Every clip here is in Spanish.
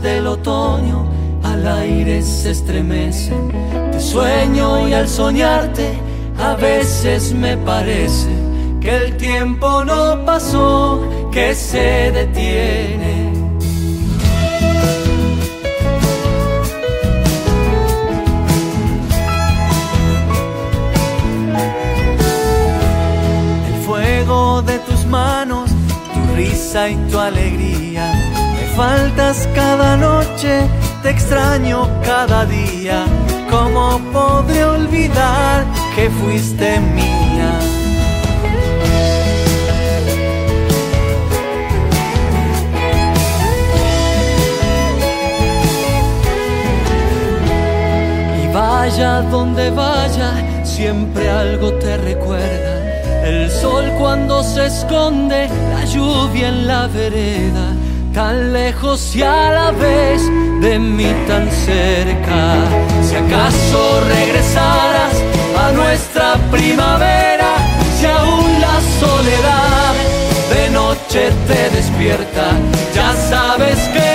Del otoño al aire se estremecen. Te sueño y al soñarte a veces me parece que el tiempo no pasó, que se detiene. El fuego de tus manos, tu risa y tu alegría. Faltas cada noche, te extraño cada día. ¿Cómo podré olvidar que fuiste mía? Vaya donde vaya, siempre algo te recuerda. El sol cuando se esconde, la lluvia en la vereda, tan lejos y a la vez de mí tan cerca. Si acaso regresaras a nuestra primavera, si aún la soledad de noche te despierta, ya sabes que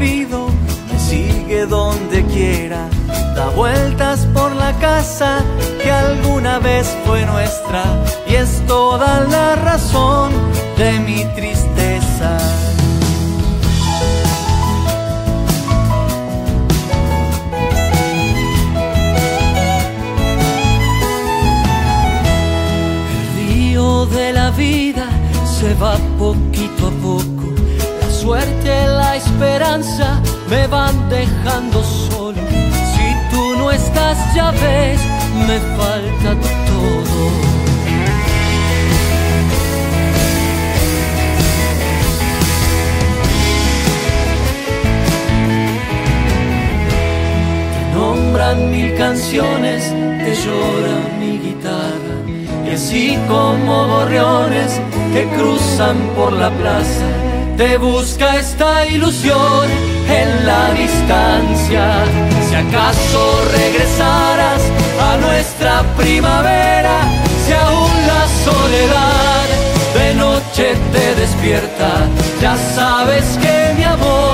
me sigue donde quiera. Da vueltas por la casa que alguna vez fue nuestra y es toda la razón de mi tristeza. El río de la vida se va poquito a poco me van dejando solo. Si tú no estás, ya ves, me falta todo. Nombran mil canciones, te llora mi guitarra. Y así como gorriones que cruzan por la plaza te busca esta ilusión en la distancia. Si acaso regresaras a nuestra primavera, si aún la soledad de noche te despierta, ya sabes que mi amor.